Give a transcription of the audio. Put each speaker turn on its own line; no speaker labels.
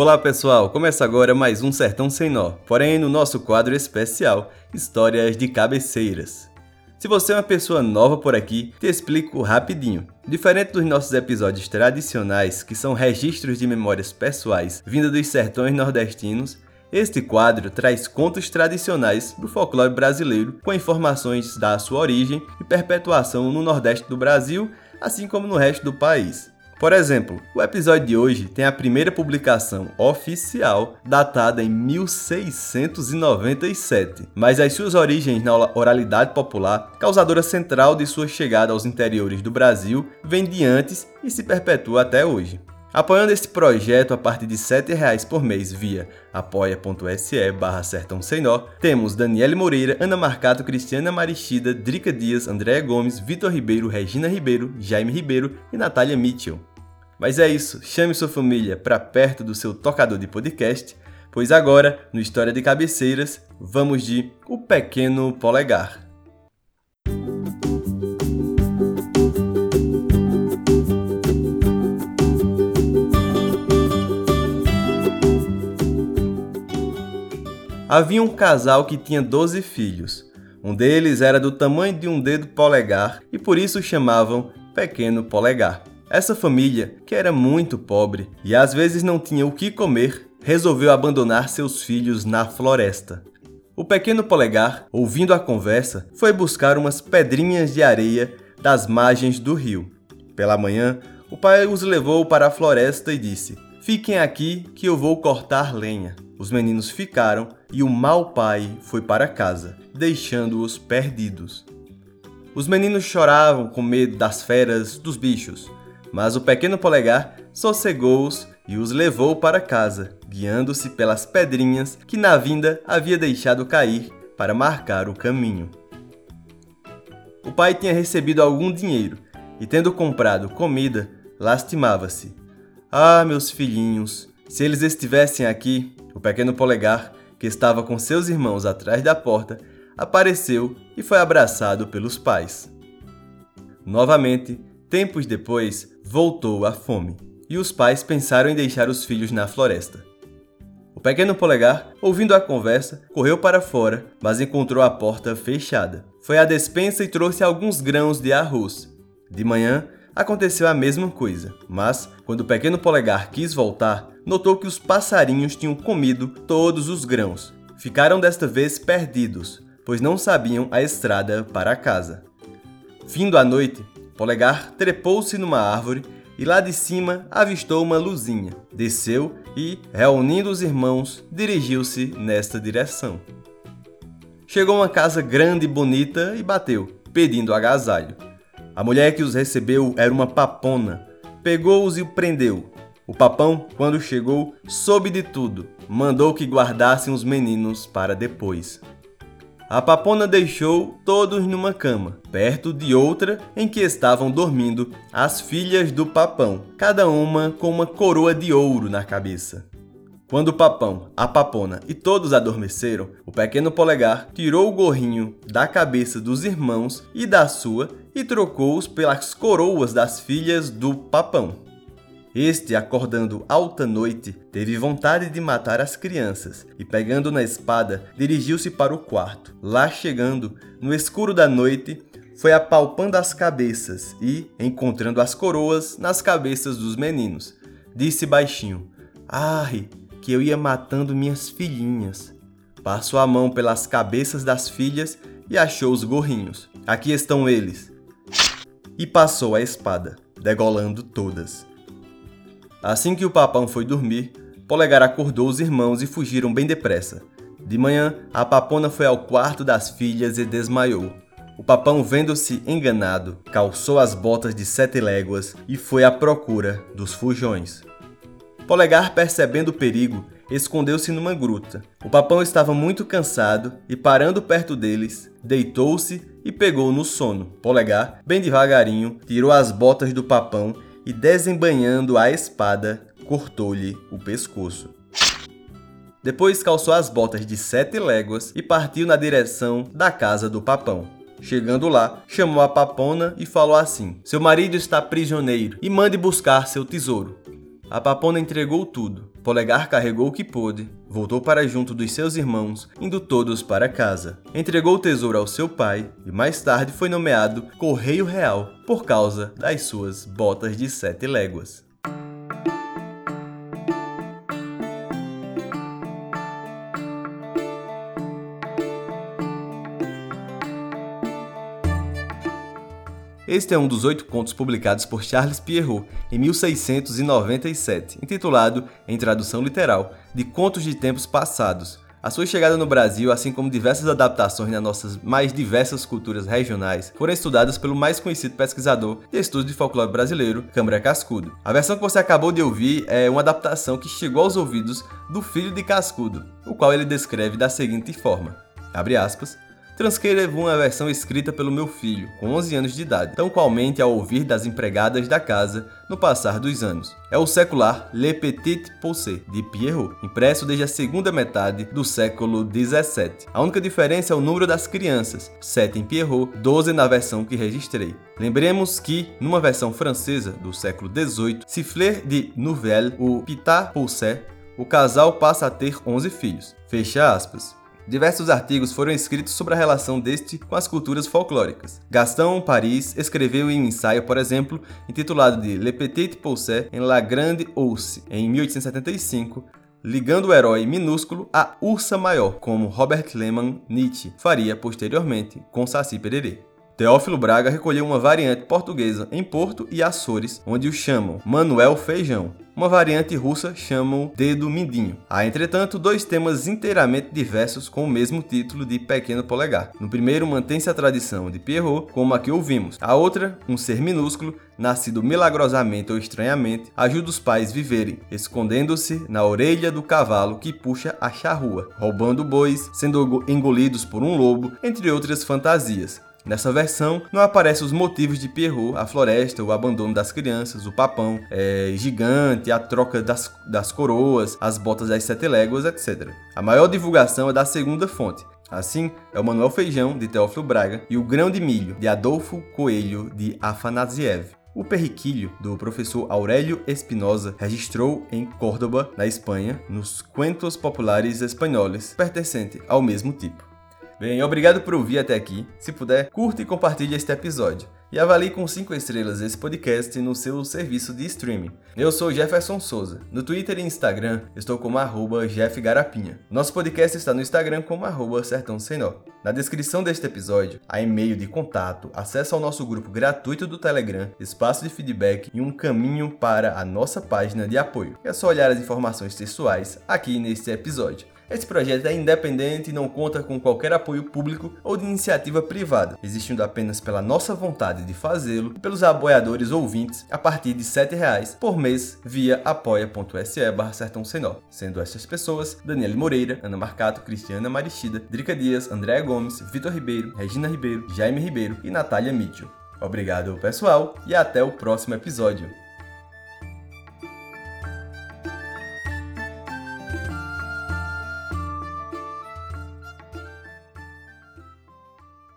Olá pessoal, começa agora mais um Sertão Sem Nó, porém no nosso quadro especial Histórias de Cabeceiras. Se você é uma pessoa nova por aqui, te explico rapidinho. Diferente dos nossos episódios tradicionais, que são registros de memórias pessoais vindas dos sertões nordestinos, este quadro traz contos tradicionais do folclore brasileiro com informações da sua origem e perpetuação no Nordeste do Brasil, assim como no resto do país. Por exemplo, o episódio de hoje tem a primeira publicação oficial datada em 1697, mas as suas origens na oralidade popular, causadora central de sua chegada aos interiores do Brasil, vem de antes e se perpetua até hoje. Apoiando este projeto a partir de R$ 7,00 por mês via apoia.se barra Sertão Sem Nó, temos Daniele Moreira, Ana Marcato, Cristiana Marichida, Drica Dias, Andréa Gomes, Vitor Ribeiro, Regina Ribeiro, Jaime Ribeiro e Natália Mitchell. Mas é isso, chame sua família para perto do seu tocador de podcast, pois agora, no História de Cabeceiras, vamos de O Pequeno Polegar. Havia um casal que tinha 12 filhos. Um deles era do tamanho de um dedo polegar e por isso chamavam Pequeno Polegar. Essa família, que era muito pobre e às vezes não tinha o que comer, resolveu abandonar seus filhos na floresta. O pequeno polegar, ouvindo a conversa, foi buscar umas pedrinhas de areia das margens do rio. Pela manhã, o pai os levou para a floresta e disse: Fiquem aqui que eu vou cortar lenha. Os meninos ficaram e o mau pai foi para casa, deixando-os perdidos. Os meninos choravam com medo das feras, dos bichos, mas o pequeno polegar sossegou-os e os levou para casa, guiando-se pelas pedrinhas que na vinda havia deixado cair para marcar o caminho. O pai tinha recebido algum dinheiro e, tendo comprado comida, lastimava-se. Ah, meus filhinhos, se eles estivessem aqui, o pequeno polegar, que estava com seus irmãos atrás da porta, apareceu e foi abraçado pelos pais. Novamente, tempos depois, voltou a fome, e os pais pensaram em deixar os filhos na floresta. O pequeno polegar, ouvindo a conversa, correu para fora, mas encontrou a porta fechada. Foi à despensa e trouxe alguns grãos de arroz. De manhã, aconteceu a mesma coisa, mas quando o pequeno polegar quis voltar, notou que os passarinhos tinham comido todos os grãos. Ficaram desta vez perdidos, pois não sabiam a estrada para casa. Vindo à noite, Polegar trepou-se numa árvore e lá de cima avistou uma luzinha. Desceu e, reunindo os irmãos, dirigiu-se nesta direção. Chegou a uma casa grande e bonita e bateu, pedindo agasalho. A mulher que os recebeu era uma papona. Pegou-os e o prendeu. O papão, quando chegou, soube de tudo. Mandou que guardassem os meninos para depois. A papona deixou todos numa cama, perto de outra em que estavam dormindo as filhas do papão, cada uma com uma coroa de ouro na cabeça. Quando o papão, a papona e todos adormeceram, o pequeno polegar tirou o gorrinho da cabeça dos irmãos e da sua e trocou-os pelas coroas das filhas do papão. Este, acordando alta noite, teve vontade de matar as crianças e, pegando na espada, dirigiu-se para o quarto. Lá chegando, no escuro da noite, foi apalpando as cabeças e, encontrando as coroas nas cabeças dos meninos, disse baixinho: Ai, que eu ia matando minhas filhinhas. Passou a mão pelas cabeças das filhas e achou os gorrinhos. Aqui estão eles. E passou a espada, degolando todas. Assim que o papão foi dormir, Polegar acordou os irmãos e fugiram bem depressa. De manhã, a papona foi ao quarto das filhas e desmaiou. O papão, vendo-se enganado, calçou as botas de sete léguas e foi à procura dos fujões. Polegar, percebendo o perigo, escondeu-se numa gruta. O papão estava muito cansado e, parando perto deles, deitou-se e pegou no sono. Polegar, bem devagarinho, tirou as botas do papão e, desembanhando a espada, cortou-lhe o pescoço. Depois calçou as botas de sete léguas e partiu na direção da casa do papão. Chegando lá, chamou a papona e falou assim: Seu marido está prisioneiro e mande buscar seu tesouro. A papona entregou tudo. Polegar carregou o que pôde, voltou para junto dos seus irmãos, indo todos para casa. Entregou o tesouro ao seu pai e mais tarde foi nomeado Correio Real por causa das suas botas de sete léguas. Este é um dos oito contos publicados por Charles Pierrot em 1697, intitulado, em tradução literal, de Contos de Tempos Passados. A sua chegada no Brasil, assim como diversas adaptações nas nossas mais diversas culturas regionais, foram estudadas pelo mais conhecido pesquisador de estudos de folclore brasileiro, Câmara Cascudo. A versão que você acabou de ouvir é uma adaptação que chegou aos ouvidos do filho de Cascudo, o qual ele descreve da seguinte forma: abre aspas transcrevo uma versão escrita pelo meu filho, com 11 anos de idade, tão qualmente ao ouvir das empregadas da casa no passar dos anos. É o secular Le Petit Poussé, de Pierrot, impresso desde a segunda metade do século XVII. A única diferença é o número das crianças, 7 em Pierrot, 12 na versão que registrei. Lembremos que, numa versão francesa do século XVIII, Siffler de Nouvelle, o Pitat Poussé, o casal passa a ter 11 filhos. Fecha aspas. Diversos artigos foram escritos sobre a relação deste com as culturas folclóricas. Gaston Paris escreveu em um ensaio, por exemplo, intitulado de Le Petit Poucet en la Grande Ourse, em 1875, ligando o herói minúsculo à ursa maior, como Robert Lehmann Nietzsche faria posteriormente com Saci Pererê. Teófilo Braga recolheu uma variante portuguesa em Porto e Açores, onde o chamam Manuel Feijão. Uma variante russa chamam Dedo Mindinho. Há, entretanto, dois temas inteiramente diversos com o mesmo título de Pequeno Polegar. No primeiro, mantém-se a tradição de Pierrot, como a que ouvimos. A outra, um ser minúsculo, nascido milagrosamente ou estranhamente, ajuda os pais viverem, escondendo-se na orelha do cavalo que puxa a charrua, roubando bois, sendo engolidos por um lobo, entre outras fantasias. Nessa versão, não aparecem os motivos de Pierrot, a floresta, o abandono das crianças, o papão é, gigante, a troca das, das coroas, as botas das sete léguas, etc. A maior divulgação é da segunda fonte, Assim, é o Manuel Feijão, de Teófilo Braga, e o Grão de Milho, de Adolfo Coelho, de Afanasiev. O perriquilho do professor Aurélio Espinosa registrou em Córdoba, na Espanha, nos Cuentos Populares Espanhóis, pertencente ao mesmo tipo. Bem, obrigado por ouvir até aqui. Se puder, curta e compartilhe este episódio. E avalie com 5 estrelas esse podcast no seu serviço de streaming. Eu sou Jefferson Souza. No Twitter e Instagram estou como arroba jeffgarapinha. Nosso podcast está no Instagram como arroba sertão Na descrição deste episódio, há e-mail de contato, acesso ao nosso grupo gratuito do Telegram, espaço de feedback e um caminho para a nossa página de apoio. É só olhar as informações textuais aqui neste episódio. Esse projeto é independente e não conta com qualquer apoio público ou de iniciativa privada, existindo apenas pela nossa vontade de fazê-lo e pelos apoiadores ouvintes a partir de R$ reais por mês via apoia.se barra Sertão Senó, sendo essas pessoas Daniele Moreira, Ana Marcato, Cristiana Maristida, Drica Dias, Andréa Gomes, Vitor Ribeiro, Regina Ribeiro, Jaime Ribeiro e Natália Mitchell. Obrigado, pessoal, e até o próximo episódio.